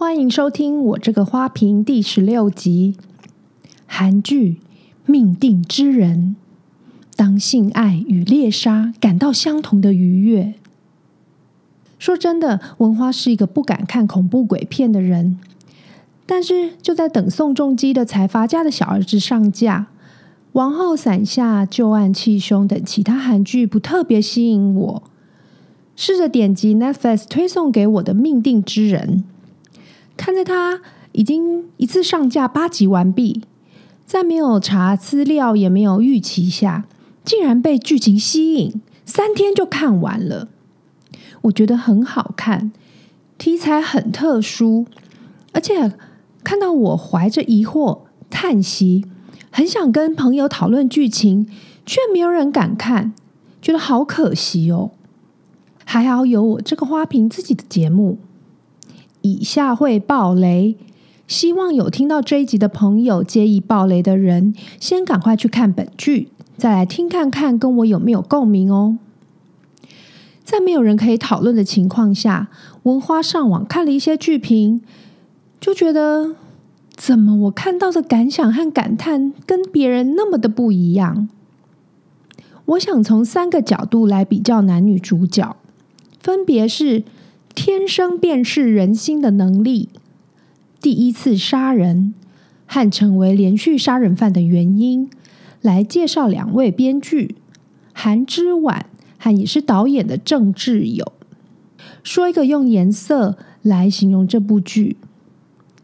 欢迎收听我这个花瓶第十六集，韩剧《命定之人》。当性爱与猎杀感到相同的愉悦。说真的，文花是一个不敢看恐怖鬼片的人，但是就在等宋仲基的财阀家的小儿子上架，《王后伞下》《旧案气凶》等其他韩剧不特别吸引我，试着点击 Netflix 推送给我的《命定之人》。看在他已经一次上架八集完毕，在没有查资料也没有预期下，竟然被剧情吸引，三天就看完了。我觉得很好看，题材很特殊，而且看到我怀着疑惑、叹息，很想跟朋友讨论剧情，却没有人敢看，觉得好可惜哦。还好有我这个花瓶自己的节目。以下会爆雷，希望有听到这一集的朋友，介意爆雷的人，先赶快去看本剧，再来听看看跟我有没有共鸣哦。在没有人可以讨论的情况下，文花上网看了一些剧评，就觉得怎么我看到的感想和感叹跟别人那么的不一样。我想从三个角度来比较男女主角，分别是。天生辨识人心的能力，第一次杀人和成为连续杀人犯的原因，来介绍两位编剧韩之婉和也是导演的郑志友。说一个用颜色来形容这部剧，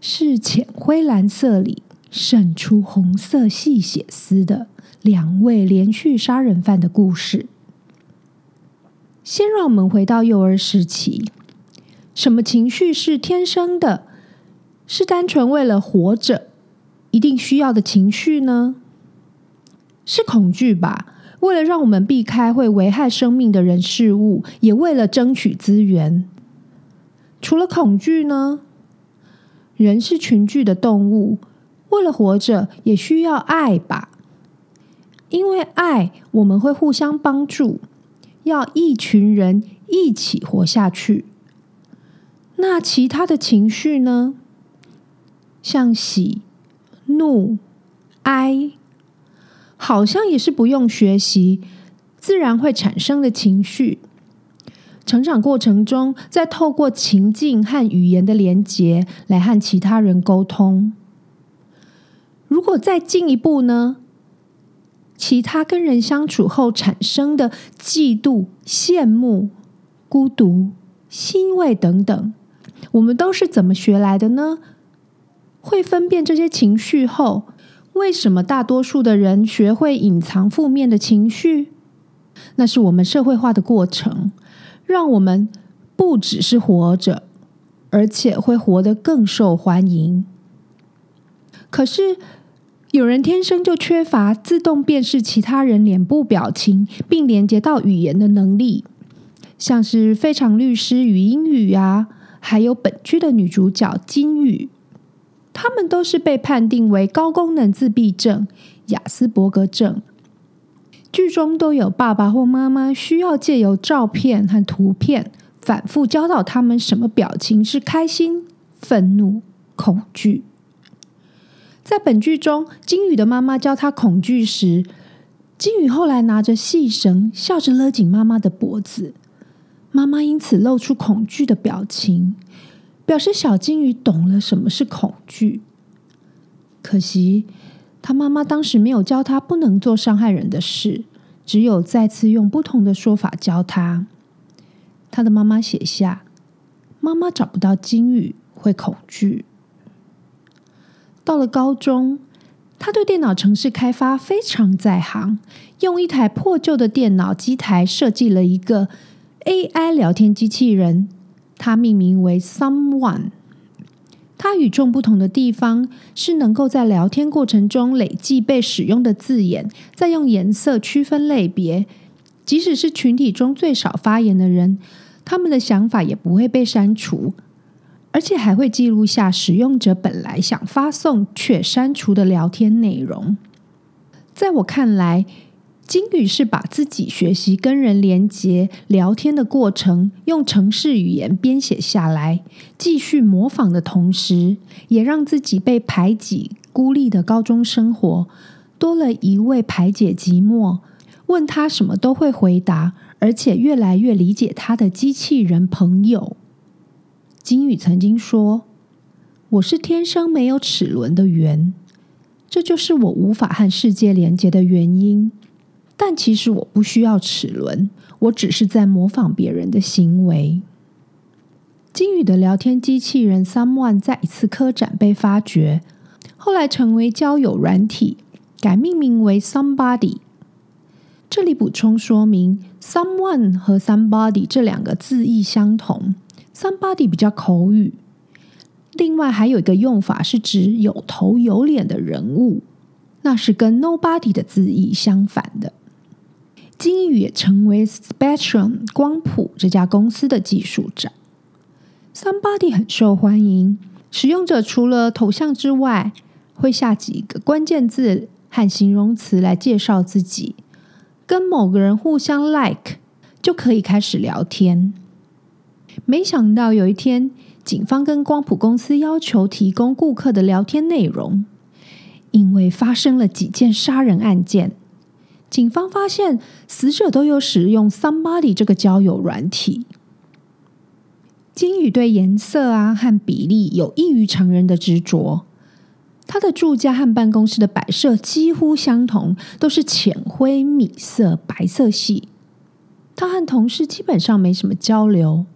是浅灰蓝色里渗出红色细血丝的两位连续杀人犯的故事。先让我们回到幼儿时期。什么情绪是天生的？是单纯为了活着一定需要的情绪呢？是恐惧吧？为了让我们避开会危害生命的人事物，也为了争取资源。除了恐惧呢？人是群居的动物，为了活着也需要爱吧？因为爱，我们会互相帮助，要一群人一起活下去。那其他的情绪呢？像喜、怒、哀，好像也是不用学习，自然会产生的情绪。成长过程中，再透过情境和语言的连结来和其他人沟通。如果再进一步呢？其他跟人相处后产生的嫉妒、羡慕、孤独、欣慰等等。我们都是怎么学来的呢？会分辨这些情绪后，为什么大多数的人学会隐藏负面的情绪？那是我们社会化的过程，让我们不只是活着，而且会活得更受欢迎。可是，有人天生就缺乏自动辨识其他人脸部表情，并连接到语言的能力，像是非常律师禹英语啊。还有本剧的女主角金宇，她们都是被判定为高功能自闭症、雅斯伯格症。剧中都有爸爸或妈妈需要借由照片和图片反复教导他们什么表情是开心、愤怒、恐惧。在本剧中，金宇的妈妈教他恐惧时，金宇后来拿着细绳，笑着勒紧妈妈的脖子。妈妈因此露出恐惧的表情，表示小金鱼懂了什么是恐惧。可惜，他妈妈当时没有教他不能做伤害人的事，只有再次用不同的说法教他。他的妈妈写下：“妈妈找不到金鱼，会恐惧。”到了高中，他对电脑程式开发非常在行，用一台破旧的电脑机台设计了一个。AI 聊天机器人，它命名为 Someone。它与众不同的地方是能够在聊天过程中累计被使用的字眼，再用颜色区分类别。即使是群体中最少发言的人，他们的想法也不会被删除，而且还会记录下使用者本来想发送却删除的聊天内容。在我看来，金宇是把自己学习跟人连接、聊天的过程，用程式语言编写下来，继续模仿的同时，也让自己被排挤、孤立的高中生活多了一位排解寂寞、问他什么都会回答，而且越来越理解他的机器人朋友。金宇曾经说：“我是天生没有齿轮的猿，这就是我无法和世界连接的原因。”但其实我不需要齿轮，我只是在模仿别人的行为。金宇的聊天机器人 Someone 在一次科展被发掘，后来成为交友软体，改命名为 Somebody。这里补充说明，Someone 和 Somebody 这两个字义相同，Somebody 比较口语。另外还有一个用法是指有头有脸的人物，那是跟 Nobody 的字义相反的。金宇也成为 Spectrum 光谱这家公司的技术长。Somebody 很受欢迎，使用者除了头像之外，会下几个关键字和形容词来介绍自己，跟某个人互相 like 就可以开始聊天。没想到有一天，警方跟光谱公司要求提供顾客的聊天内容，因为发生了几件杀人案件。警方发现死者都有使用 Somebody 这个交友软体。金宇对颜色啊和比例有异于常人的执着。他的住家和办公室的摆设几乎相同，都是浅灰、米色、白色系。他和同事基本上没什么交流。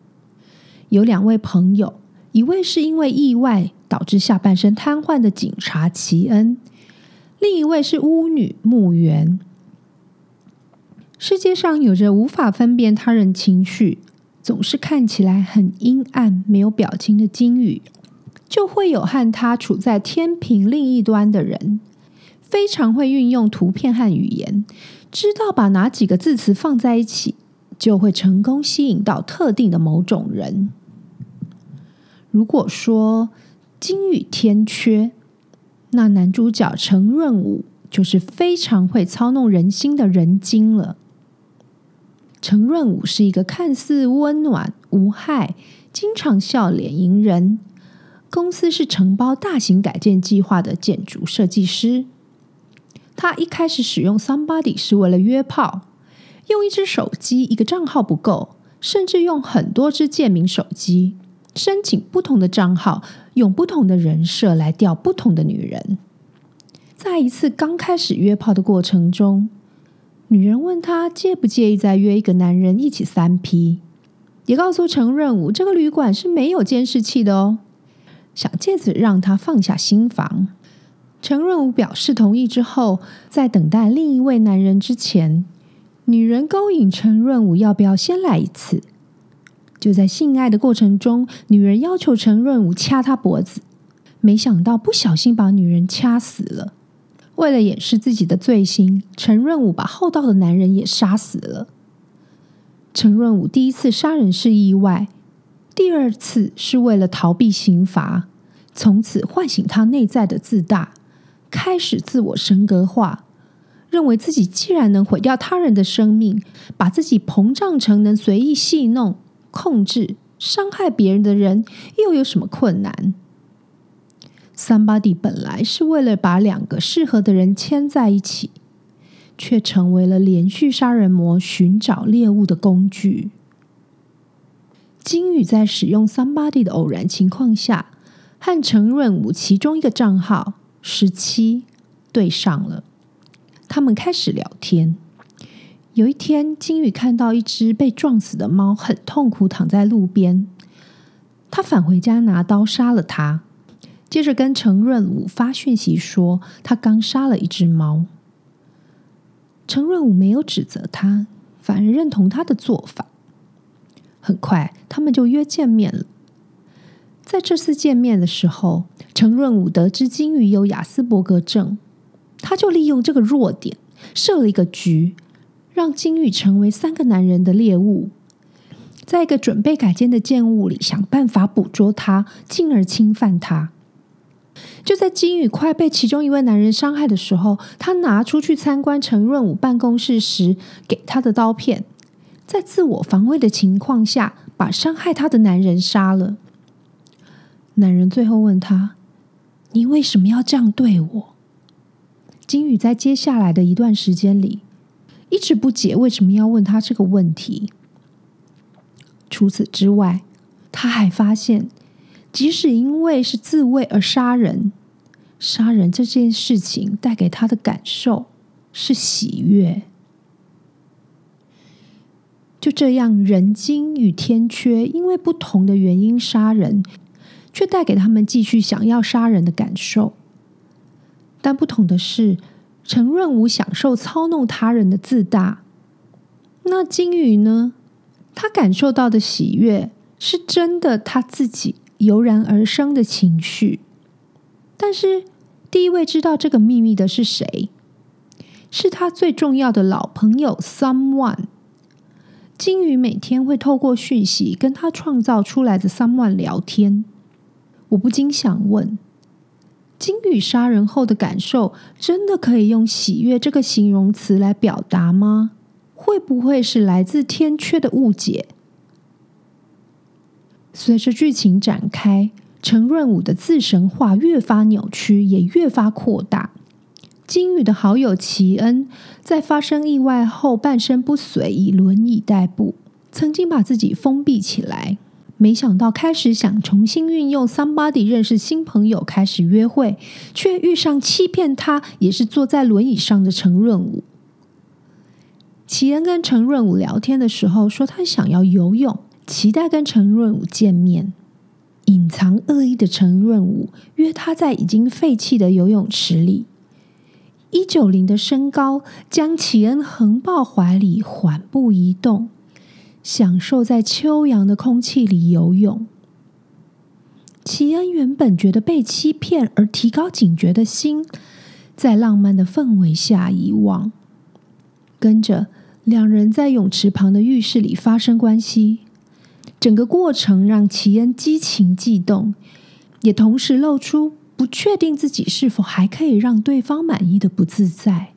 有两位朋友，一位是因为意外导致下半身瘫痪的警察奇恩，另一位是巫女木原。世界上有着无法分辨他人情绪，总是看起来很阴暗、没有表情的金宇，就会有和他处在天平另一端的人，非常会运用图片和语言，知道把哪几个字词放在一起，就会成功吸引到特定的某种人。如果说金宇天缺，那男主角陈润武就是非常会操弄人心的人精了。陈润武是一个看似温暖无害、经常笑脸迎人，公司是承包大型改建计划的建筑设计师。他一开始使用 Somebody 是为了约炮，用一只手机一个账号不够，甚至用很多只借名手机，申请不同的账号，用不同的人设来钓不同的女人。在一次刚开始约炮的过程中，女人问他介不介意再约一个男人一起三 P，也告诉陈润武这个旅馆是没有监视器的哦，想借此让他放下心防。陈润武表示同意之后，在等待另一位男人之前，女人勾引陈润武要不要先来一次。就在性爱的过程中，女人要求陈润武掐她脖子，没想到不小心把女人掐死了。为了掩饰自己的罪行，陈润武把厚道的男人也杀死了。陈润武第一次杀人是意外，第二次是为了逃避刑罚，从此唤醒他内在的自大，开始自我神格化，认为自己既然能毁掉他人的生命，把自己膨胀成能随意戏弄、控制、伤害别人的人，又有什么困难？Somebody 本来是为了把两个适合的人牵在一起，却成为了连续杀人魔寻找猎物的工具。金宇在使用 Somebody 的偶然情况下，和程润武其中一个账号十七对上了，他们开始聊天。有一天，金宇看到一只被撞死的猫，很痛苦躺在路边，他返回家拿刀杀了它。接着跟程润武发讯息说，他刚杀了一只猫。程润武没有指责他，反而认同他的做法。很快，他们就约见面了。在这次见面的时候，程润武得知金宇有亚斯伯格症，他就利用这个弱点设了一个局，让金宇成为三个男人的猎物，在一个准备改建的建物里想办法捕捉他，进而侵犯他。就在金宇快被其中一位男人伤害的时候，他拿出去参观陈润武办公室时给他的刀片，在自我防卫的情况下，把伤害他的男人杀了。男人最后问他：“你为什么要这样对我？”金宇在接下来的一段时间里，一直不解为什么要问他这个问题。除此之外，他还发现，即使因为是自卫而杀人，杀人这件事情带给他的感受是喜悦。就这样，人精与天缺，因为不同的原因杀人，却带给他们继续想要杀人的感受。但不同的是，陈润武享受操弄他人的自大，那金宇呢？他感受到的喜悦是真的，他自己油然而生的情绪。但是，第一位知道这个秘密的是谁？是他最重要的老朋友 Someone。金宇每天会透过讯息跟他创造出来的 Someone 聊天。我不禁想问：金宇杀人后的感受，真的可以用喜悦这个形容词来表达吗？会不会是来自天缺的误解？随着剧情展开，陈润武的自神化越发扭曲，也越发扩大。金宇的好友齐恩在发生意外后半身不遂，以轮椅代步，曾经把自己封闭起来。没想到开始想重新运用 somebody 认识新朋友，开始约会，却遇上欺骗他也是坐在轮椅上的陈润武。齐恩跟陈润武聊天的时候说，他想要游泳，期待跟陈润武见面。隐藏恶意的陈润武约他在已经废弃的游泳池里，一九零的身高将齐恩横抱怀里，缓步移动，享受在秋阳的空气里游泳。齐恩原本觉得被欺骗而提高警觉的心，在浪漫的氛围下遗忘，跟着。两人在泳池旁的浴室里发生关系，整个过程让齐恩激情悸动，也同时露出不确定自己是否还可以让对方满意的不自在。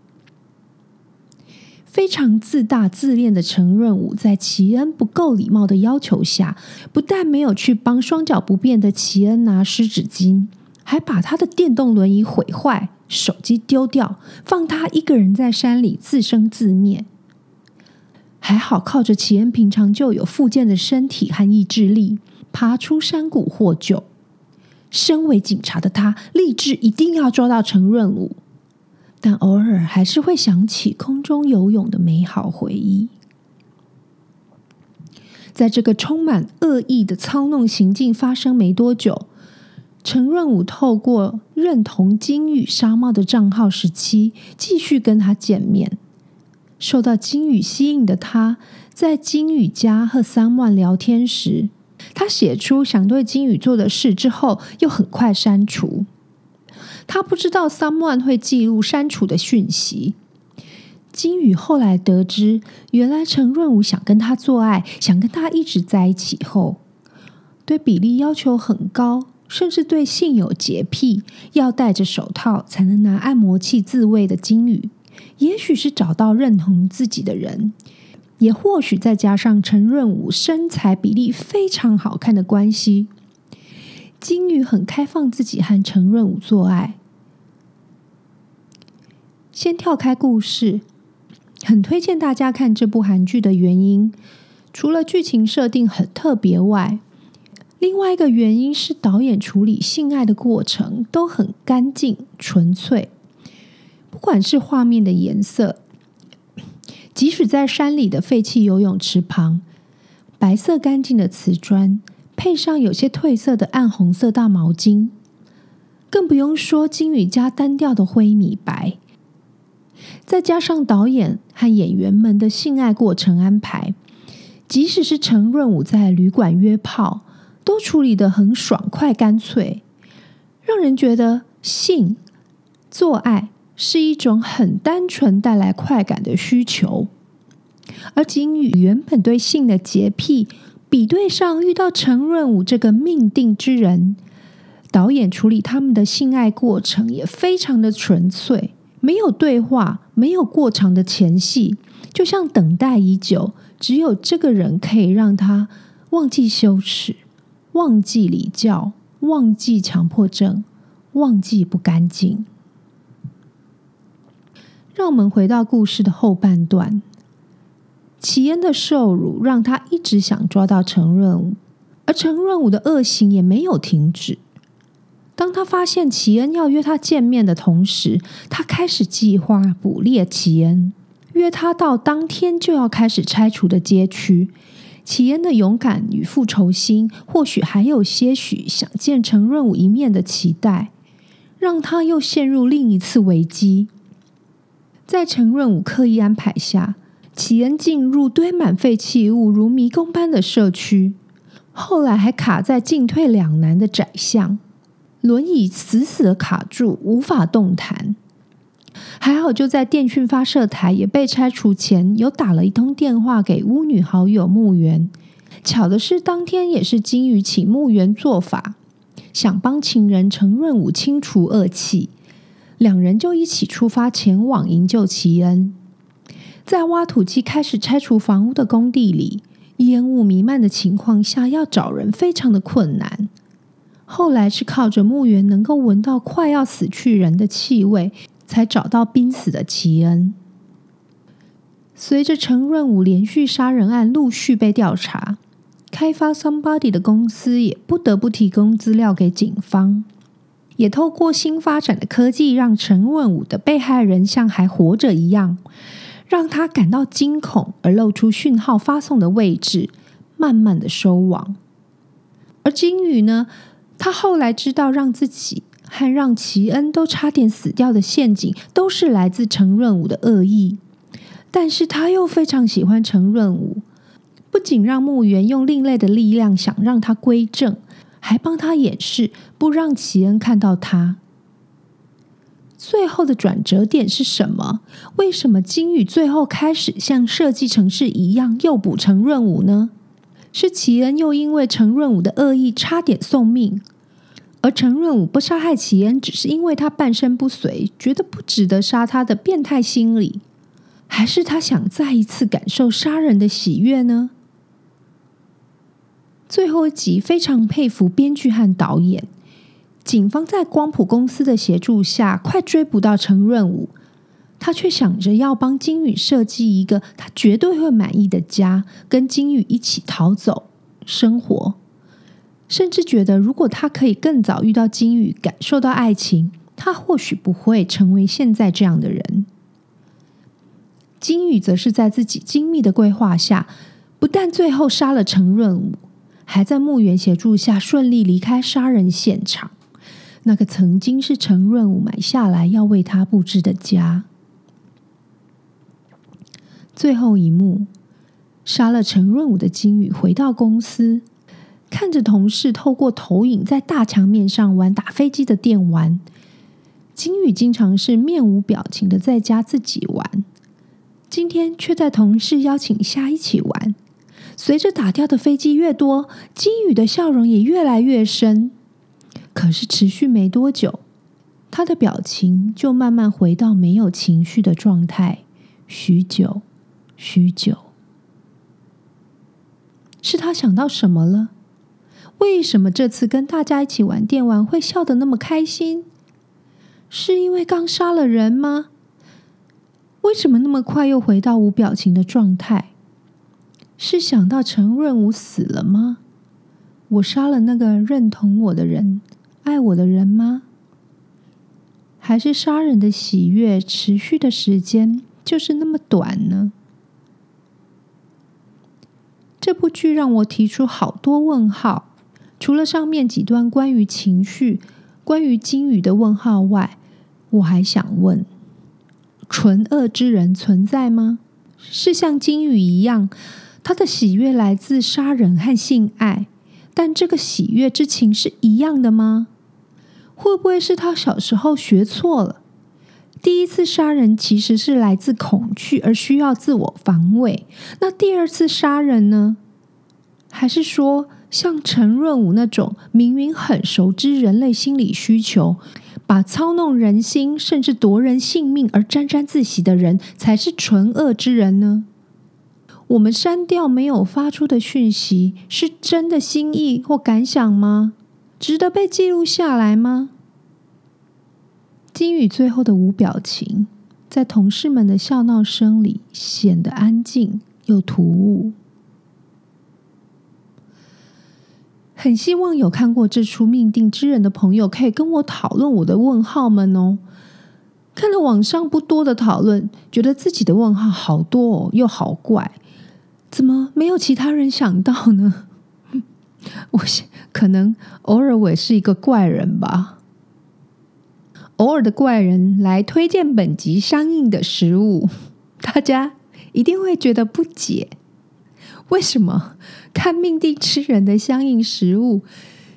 非常自大自恋的陈润武在齐恩不够礼貌的要求下，不但没有去帮双脚不便的齐恩拿湿纸巾，还把他的电动轮椅毁坏，手机丢掉，放他一个人在山里自生自灭。还好靠着齐恩平常就有复健的身体和意志力，爬出山谷获救。身为警察的他，立志一定要抓到陈润武，但偶尔还是会想起空中游泳的美好回忆。在这个充满恶意的操弄行径发生没多久，陈润武透过认同金宇沙帽的账号时期，继续跟他见面。受到金宇吸引的他，在金宇家和 Someone 聊天时，他写出想对金宇做的事之后，又很快删除。他不知道 Someone 会记录删除的讯息。金宇后来得知，原来陈润武想跟他做爱，想跟他一直在一起后，对比例要求很高，甚至对性有洁癖，要戴着手套才能拿按摩器自慰的金宇。也许是找到认同自己的人，也或许再加上陈润武身材比例非常好看的关系，金宇很开放自己和陈润武做爱。先跳开故事，很推荐大家看这部韩剧的原因，除了剧情设定很特别外，另外一个原因是导演处理性爱的过程都很干净纯粹。不管是画面的颜色，即使在山里的废弃游泳池旁，白色干净的瓷砖配上有些褪色的暗红色大毛巾，更不用说金宇家单调的灰米白，再加上导演和演员们的性爱过程安排，即使是陈润武在旅馆约炮，都处理得很爽快干脆，让人觉得性做爱。是一种很单纯带来快感的需求，而金宇原本对性的洁癖，比对上遇到陈润武这个命定之人，导演处理他们的性爱过程也非常的纯粹，没有对话，没有过长的前戏，就像等待已久，只有这个人可以让他忘记羞耻，忘记礼教，忘记强迫症，忘记不干净。让我们回到故事的后半段，奇恩的受辱让他一直想抓到陈润武，而陈润武的恶行也没有停止。当他发现奇恩要约他见面的同时，他开始计划捕猎奇恩，约他到当天就要开始拆除的街区。奇恩的勇敢与复仇心，或许还有些许想见陈润武一面的期待，让他又陷入另一次危机。在陈润武刻意安排下，奇恩进入堆满废弃物如迷宫般的社区，后来还卡在进退两难的窄巷。轮椅死死的卡住，无法动弹。还好，就在电讯发射台也被拆除前，有打了一通电话给巫女好友木原。巧的是，当天也是金宇请木原做法，想帮情人陈润武清除恶气。两人就一起出发前往营救奇恩。在挖土机开始拆除房屋的工地里，烟雾弥漫的情况下，要找人非常的困难。后来是靠着墓园能够闻到快要死去人的气味，才找到濒死的奇恩。随着陈润武连续杀人案陆续被调查，开发 Somebody 的公司也不得不提供资料给警方，也透过新发展的科技，让陈润武的被害人像还活着一样，让他感到惊恐，而露出讯号发送的位置，慢慢的收网。而金宇呢？他后来知道，让自己和让奇恩都差点死掉的陷阱，都是来自陈润武的恶意。但是他又非常喜欢陈润武，不仅让木原用另类的力量想让他归正，还帮他掩饰，不让奇恩看到他。最后的转折点是什么？为什么金宇最后开始像设计程式一样诱捕陈润武呢？是奇恩又因为陈润武的恶意差点送命，而陈润武不杀害奇恩，只是因为他半身不遂，觉得不值得杀他的变态心理，还是他想再一次感受杀人的喜悦呢？最后一集非常佩服编剧和导演，警方在光谱公司的协助下，快追捕到陈润武。他却想着要帮金宇设计一个他绝对会满意的家，跟金宇一起逃走生活，甚至觉得如果他可以更早遇到金宇，感受到爱情，他或许不会成为现在这样的人。金宇则是在自己精密的规划下，不但最后杀了陈润武，还在墓园协助下顺利离开杀人现场，那个曾经是陈润武买下来要为他布置的家。最后一幕，杀了陈润武的金宇回到公司，看着同事透过投影在大墙面上玩打飞机的电玩。金宇经常是面无表情的在家自己玩，今天却在同事邀请下一起玩。随着打掉的飞机越多，金宇的笑容也越来越深。可是持续没多久，他的表情就慢慢回到没有情绪的状态，许久。许久，是他想到什么了？为什么这次跟大家一起玩电玩会笑得那么开心？是因为刚杀了人吗？为什么那么快又回到无表情的状态？是想到陈润武死了吗？我杀了那个认同我的人、爱我的人吗？还是杀人的喜悦持续的时间就是那么短呢？这部剧让我提出好多问号，除了上面几段关于情绪、关于金宇的问号外，我还想问：纯恶之人存在吗？是像金宇一样，他的喜悦来自杀人和性爱，但这个喜悦之情是一样的吗？会不会是他小时候学错了？第一次杀人其实是来自恐惧而需要自我防卫，那第二次杀人呢？还是说像陈润武那种明明很熟知人类心理需求，把操弄人心甚至夺人性命而沾沾自喜的人，才是纯恶之人呢？我们删掉没有发出的讯息，是真的心意或感想吗？值得被记录下来吗？金宇最后的无表情，在同事们的笑闹声里显得安静又突兀。很希望有看过这出《命定之人》的朋友，可以跟我讨论我的问号们哦。看了网上不多的讨论，觉得自己的问号好多哦，又好怪。怎么没有其他人想到呢？我可能偶尔我也是一个怪人吧。偶尔的怪人来推荐本集相应的食物，大家一定会觉得不解：为什么看命定吃人的相应食物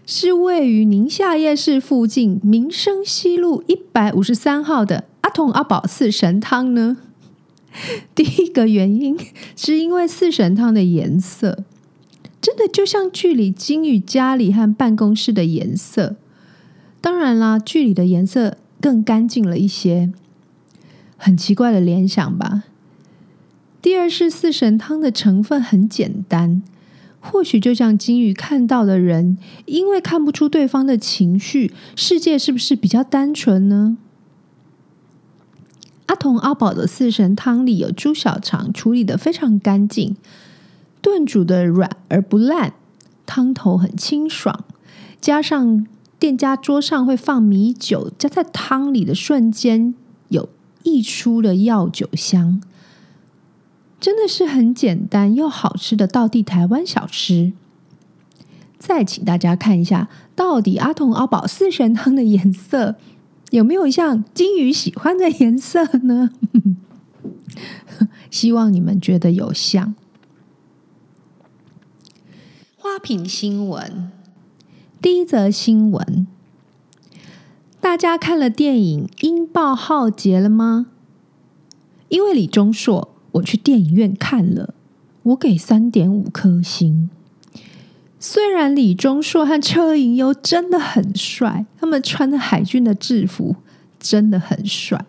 是位于宁夏夜市附近民生西路一百五十三号的阿童阿宝四神汤呢？第一个原因是因为四神汤的颜色真的就像剧里金宇家里和办公室的颜色，当然啦，剧里的颜色更干净了一些，很奇怪的联想吧。第二是四神汤的成分很简单，或许就像金宇看到的人，因为看不出对方的情绪，世界是不是比较单纯呢？阿童阿宝的四神汤里有猪小肠，处理得非常干净，炖煮的软而不烂，汤头很清爽。加上店家桌上会放米酒，加在汤里的瞬间有溢出的药酒香，真的是很简单又好吃的道地台湾小吃。再请大家看一下，到底阿童阿宝四神汤的颜色。有没有像金鱼喜欢的颜色呢？希望你们觉得有像。花瓶新闻，第一则新闻：大家看了电影《英爆浩劫》了吗？因为李钟硕，我去电影院看了，我给三点五颗星。虽然李钟硕和车银优真的很帅，他们穿的海军的制服真的很帅，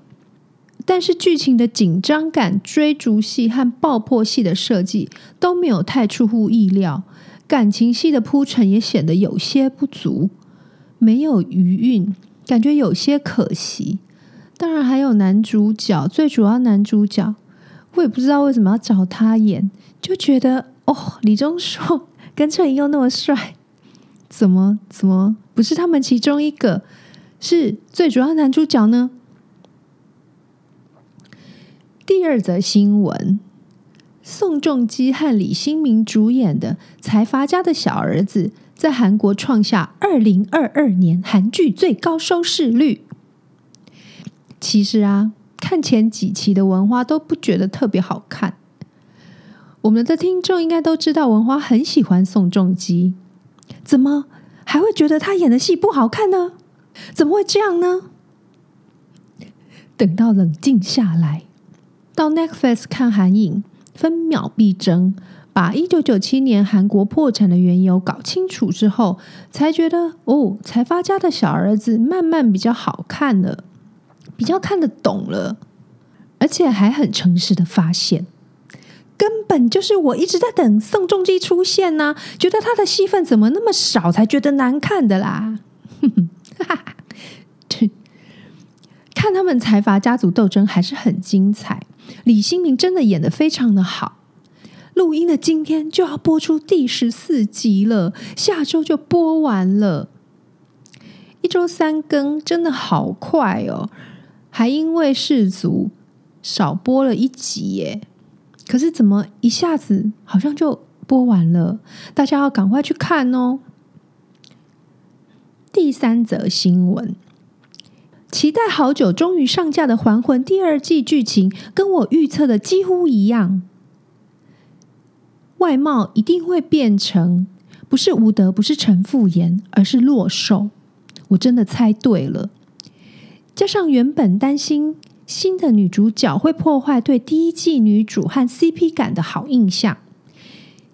但是剧情的紧张感、追逐戏和爆破戏的设计都没有太出乎意料，感情戏的铺陈也显得有些不足，没有余韵，感觉有些可惜。当然还有男主角，最主要男主角，我也不知道为什么要找他演，就觉得哦，李钟硕。跟车银优那么帅，怎么怎么不是他们其中一个是最主要男主角呢？第二则新闻：宋仲基和李新民主演的《财阀家的小儿子》在韩国创下二零二二年韩剧最高收视率。其实啊，看前几期的文花都不觉得特别好看。我们的听众应该都知道，文花很喜欢宋仲基，怎么还会觉得他演的戏不好看呢？怎么会这样呢？等到冷静下来，到 Netflix 看韩影，分秒必争，把一九九七年韩国破产的缘由搞清楚之后，才觉得哦，财阀家的小儿子慢慢比较好看了，比较看得懂了，而且还很诚实的发现。根本就是我一直在等宋仲基出现呢、觉得他的戏份怎么那么少，才觉得难看的啦。哼哼，哈哈看他们财阀家族斗争还是很精彩，李新民真的演的非常的好。录音的今天就要播出第十四集了，下周就播完了，一周三更真的好快哦，还因为世足少播了一集耶。可是怎么一下子好像就播完了？大家要赶快去看哦！第三则新闻，期待好久，终于上架的《还魂》第二季剧情跟我预测的几乎一样，外貌一定会变成不是吴德，不是陈复言，而是洛寿。我真的猜对了，加上原本担心。新的女主角会破坏对第一季女主和 CP 感的好印象，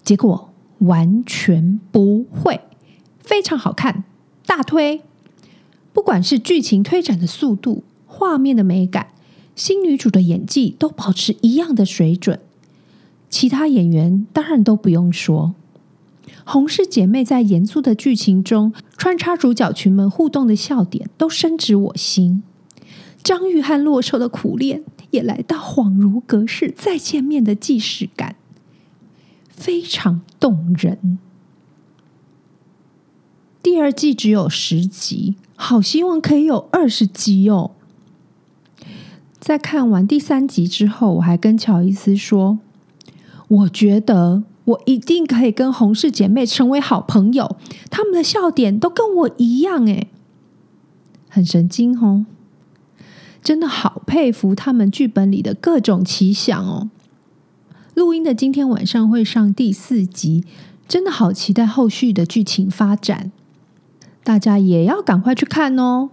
结果完全不会，非常好看，大推。不管是剧情推展的速度、画面的美感、新女主的演技，都保持一样的水准。其他演员当然都不用说。洪氏姐妹在严肃的剧情中穿插主角群们互动的笑点，都深植我心。张玉和洛受的苦恋也来到恍如隔世再见面的既视感，非常动人。第二季只有十集，好希望可以有二十集哦。在看完第三集之后，我还跟乔伊斯说，我觉得。我一定可以跟洪氏姐妹成为好朋友，她们的笑点都跟我一样，诶，很神经哦！真的好佩服他们剧本里的各种奇想哦。录音的今天晚上会上第四集，真的好期待后续的剧情发展，大家也要赶快去看哦。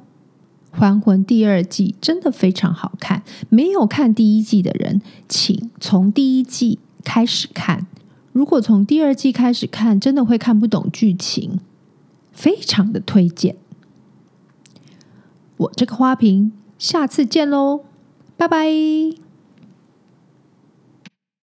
《还魂》第二季真的非常好看，没有看第一季的人，请从第一季开始看。如果从第二季开始看，真的会看不懂剧情，非常的推荐。我这个花瓶，下次见喽，拜拜。